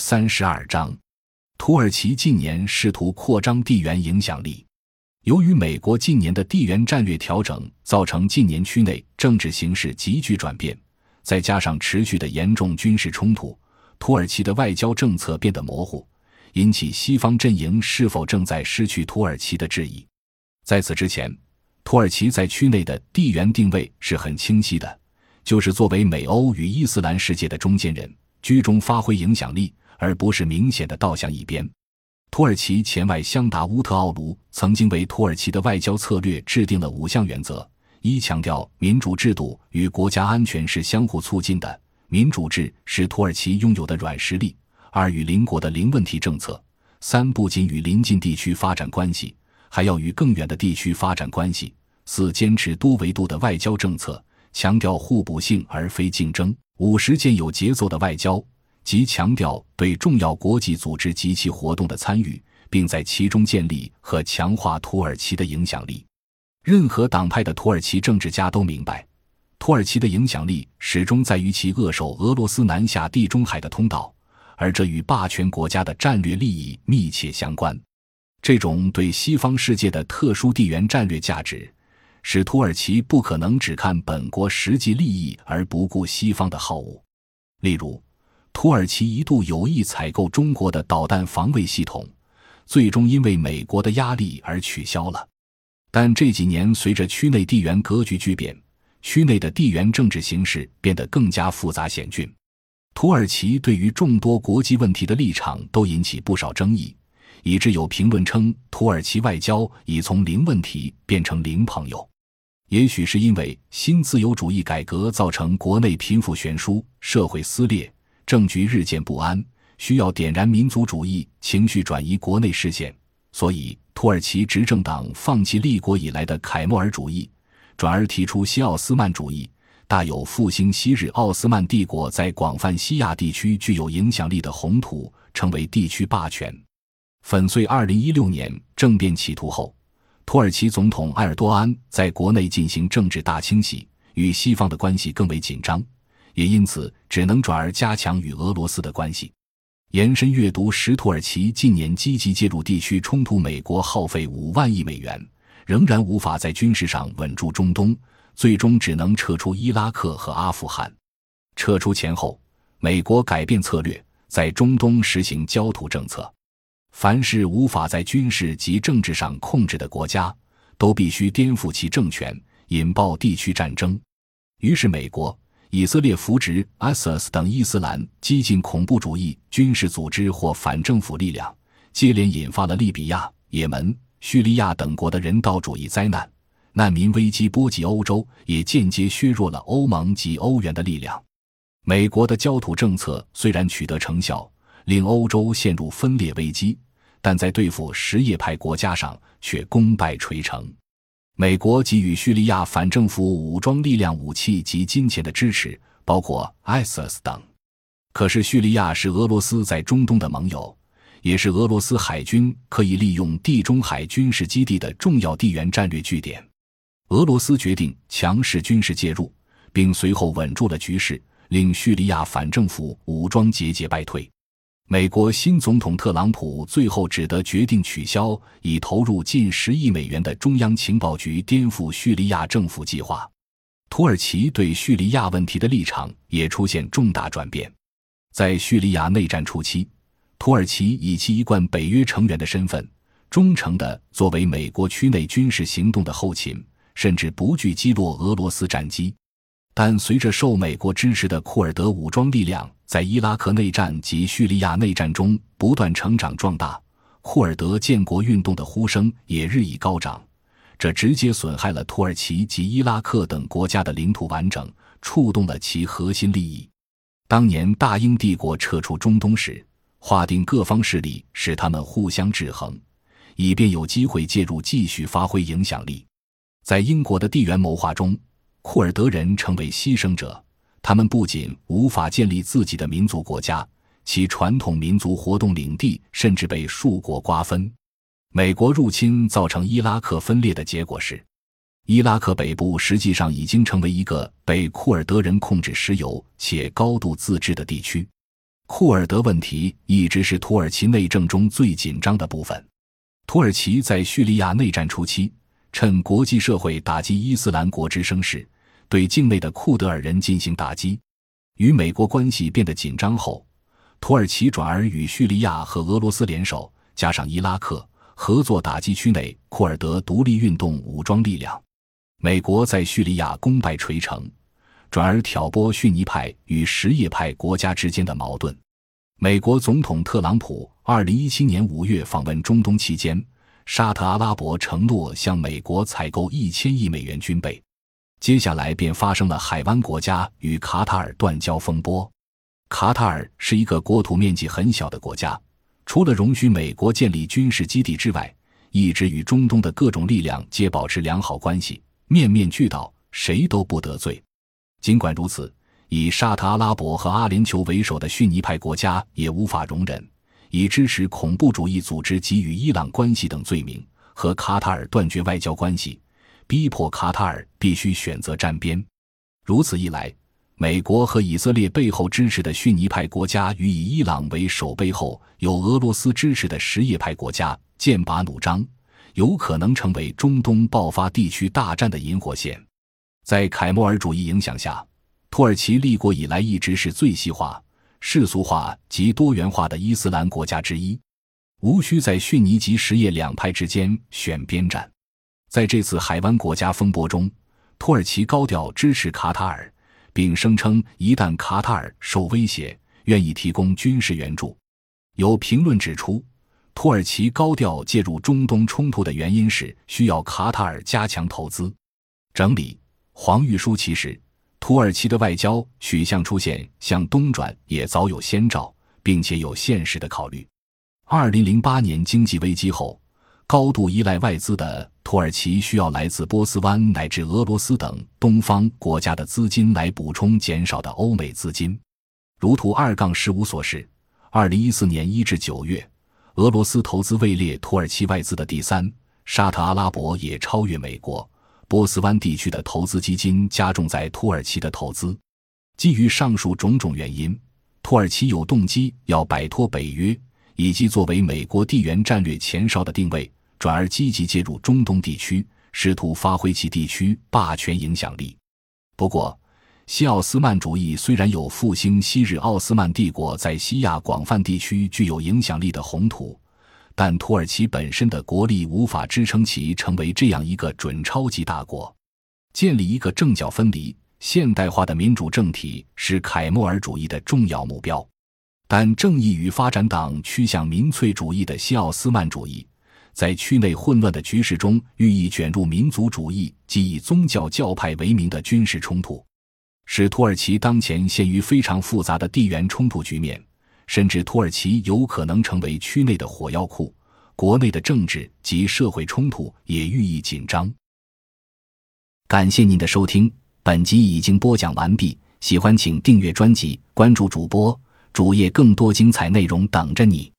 三十二章，土耳其近年试图扩张地缘影响力。由于美国近年的地缘战略调整，造成近年区内政治形势急剧转变，再加上持续的严重军事冲突，土耳其的外交政策变得模糊，引起西方阵营是否正在失去土耳其的质疑。在此之前，土耳其在区内的地缘定位是很清晰的，就是作为美欧与伊斯兰世界的中间人。居中发挥影响力，而不是明显的倒向一边。土耳其前外相达乌特奥卢曾经为土耳其的外交策略制定了五项原则：一、强调民主制度与国家安全是相互促进的，民主制是土耳其拥有的软实力；二、与邻国的零问题政策；三、不仅与邻近地区发展关系，还要与更远的地区发展关系；四、坚持多维度的外交政策，强调互补性而非竞争。五实践有节奏的外交，即强调对重要国际组织及其活动的参与，并在其中建立和强化土耳其的影响力。任何党派的土耳其政治家都明白，土耳其的影响力始终在于其扼守俄罗斯南下地中海的通道，而这与霸权国家的战略利益密切相关。这种对西方世界的特殊地缘战略价值。使土耳其不可能只看本国实际利益而不顾西方的好恶。例如，土耳其一度有意采购中国的导弹防卫系统，最终因为美国的压力而取消了。但这几年，随着区内地缘格局巨变，区内的地缘政治形势变得更加复杂险峻。土耳其对于众多国际问题的立场都引起不少争议，以致有评论称，土耳其外交已从零问题变成零朋友。也许是因为新自由主义改革造成国内贫富悬殊、社会撕裂、政局日渐不安，需要点燃民族主义情绪，转移国内视线，所以土耳其执政党放弃立国以来的凯末尔主义，转而提出西奥斯曼主义，大有复兴昔日奥斯曼帝国在广泛西亚地区具有影响力的宏图，成为地区霸权。粉碎二零一六年政变企图后。土耳其总统埃尔多安在国内进行政治大清洗，与西方的关系更为紧张，也因此只能转而加强与俄罗斯的关系。延伸阅读时，土耳其近年积极介入地区冲突，美国耗费五万亿美元，仍然无法在军事上稳住中东，最终只能撤出伊拉克和阿富汗。撤出前后，美国改变策略，在中东实行焦土政策。凡是无法在军事及政治上控制的国家，都必须颠覆其政权，引爆地区战争。于是，美国、以色列扶植 ISIS 等伊斯兰激进恐怖主义军事组织或反政府力量，接连引发了利比亚、也门、叙利亚等国的人道主义灾难。难民危机波及欧洲，也间接削弱了欧盟及欧元的力量。美国的焦土政策虽然取得成效。令欧洲陷入分裂危机，但在对付什叶派国家上却功败垂成。美国给予叙利亚反政府武装力量武器及金钱的支持，包括 ISIS 等。可是，叙利亚是俄罗斯在中东的盟友，也是俄罗斯海军可以利用地中海军事基地的重要地缘战略据点。俄罗斯决定强势军事介入，并随后稳住了局势，令叙利亚反政府武装节节败退。美国新总统特朗普最后只得决定取消已投入近十亿美元的中央情报局颠覆叙利亚政府计划。土耳其对叙利亚问题的立场也出现重大转变。在叙利亚内战初期，土耳其以其一贯北约成员的身份，忠诚地作为美国区内军事行动的后勤，甚至不惧击落俄罗斯战机。但随着受美国支持的库尔德武装力量在伊拉克内战及叙利亚内战中不断成长壮大，库尔德建国运动的呼声也日益高涨，这直接损害了土耳其及伊拉克等国家的领土完整，触动了其核心利益。当年大英帝国撤出中东时，划定各方势力，使他们互相制衡，以便有机会介入继续发挥影响力。在英国的地缘谋划中。库尔德人成为牺牲者，他们不仅无法建立自己的民族国家，其传统民族活动领地甚至被数国瓜分。美国入侵造成伊拉克分裂的结果是，伊拉克北部实际上已经成为一个被库尔德人控制、石油且高度自治的地区。库尔德问题一直是土耳其内政中最紧张的部分。土耳其在叙利亚内战初期，趁国际社会打击伊斯兰国之声势，对境内的库德尔人进行打击。与美国关系变得紧张后，土耳其转而与叙利亚和俄罗斯联手，加上伊拉克合作打击区内库尔德独立运动武装力量。美国在叙利亚功败垂成，转而挑拨逊尼派与什叶派国家之间的矛盾。美国总统特朗普二零一七年五月访问中东期间，沙特阿拉伯承诺向美国采购一千亿美元军备，接下来便发生了海湾国家与卡塔尔断交风波。卡塔尔是一个国土面积很小的国家，除了容许美国建立军事基地之外，一直与中东的各种力量皆保持良好关系，面面俱到，谁都不得罪。尽管如此。以沙特阿拉伯和阿联酋为首的逊尼派国家也无法容忍以支持恐怖主义组织及与伊朗关系等罪名和卡塔尔断绝外交关系，逼迫卡塔尔必须选择站边。如此一来，美国和以色列背后支持的逊尼派国家与以伊朗为首背后有俄罗斯支持的什叶派国家剑拔弩张，有可能成为中东爆发地区大战的引火线。在凯末尔主义影响下。土耳其立国以来一直是最西化、世俗化及多元化的伊斯兰国家之一，无需在逊尼及什叶两派之间选边站。在这次海湾国家风波中，土耳其高调支持卡塔尔，并声称一旦卡塔尔受威胁，愿意提供军事援助。有评论指出，土耳其高调介入中东冲突的原因是需要卡塔尔加强投资。整理黄玉书其实。土耳其的外交取向出现向东转也早有先兆，并且有现实的考虑。二零零八年经济危机后，高度依赖外资的土耳其需要来自波斯湾乃至俄罗斯等东方国家的资金来补充减少的欧美资金。如图二杠十五所示，二零一四年一至九月，俄罗斯投资位列土耳其外资的第三，沙特阿拉伯也超越美国。波斯湾地区的投资基金加重在土耳其的投资。基于上述种种原因，土耳其有动机要摆脱北约以及作为美国地缘战略前哨的定位，转而积极介入中东地区，试图发挥其地区霸权影响力。不过，西奥斯曼主义虽然有复兴昔日奥斯曼帝国在西亚广泛地区具有影响力的宏图。但土耳其本身的国力无法支撑其成为这样一个准超级大国。建立一个政教分离、现代化的民主政体是凯末尔主义的重要目标。但正义与发展党趋向民粹主义的西奥斯曼主义，在区内混乱的局势中寓意卷入民族主义及以宗教教派为名的军事冲突，使土耳其当前陷于非常复杂的地缘冲突局面。甚至土耳其有可能成为区内的火药库，国内的政治及社会冲突也愈益紧张。感谢您的收听，本集已经播讲完毕。喜欢请订阅专辑，关注主播主页，更多精彩内容等着你。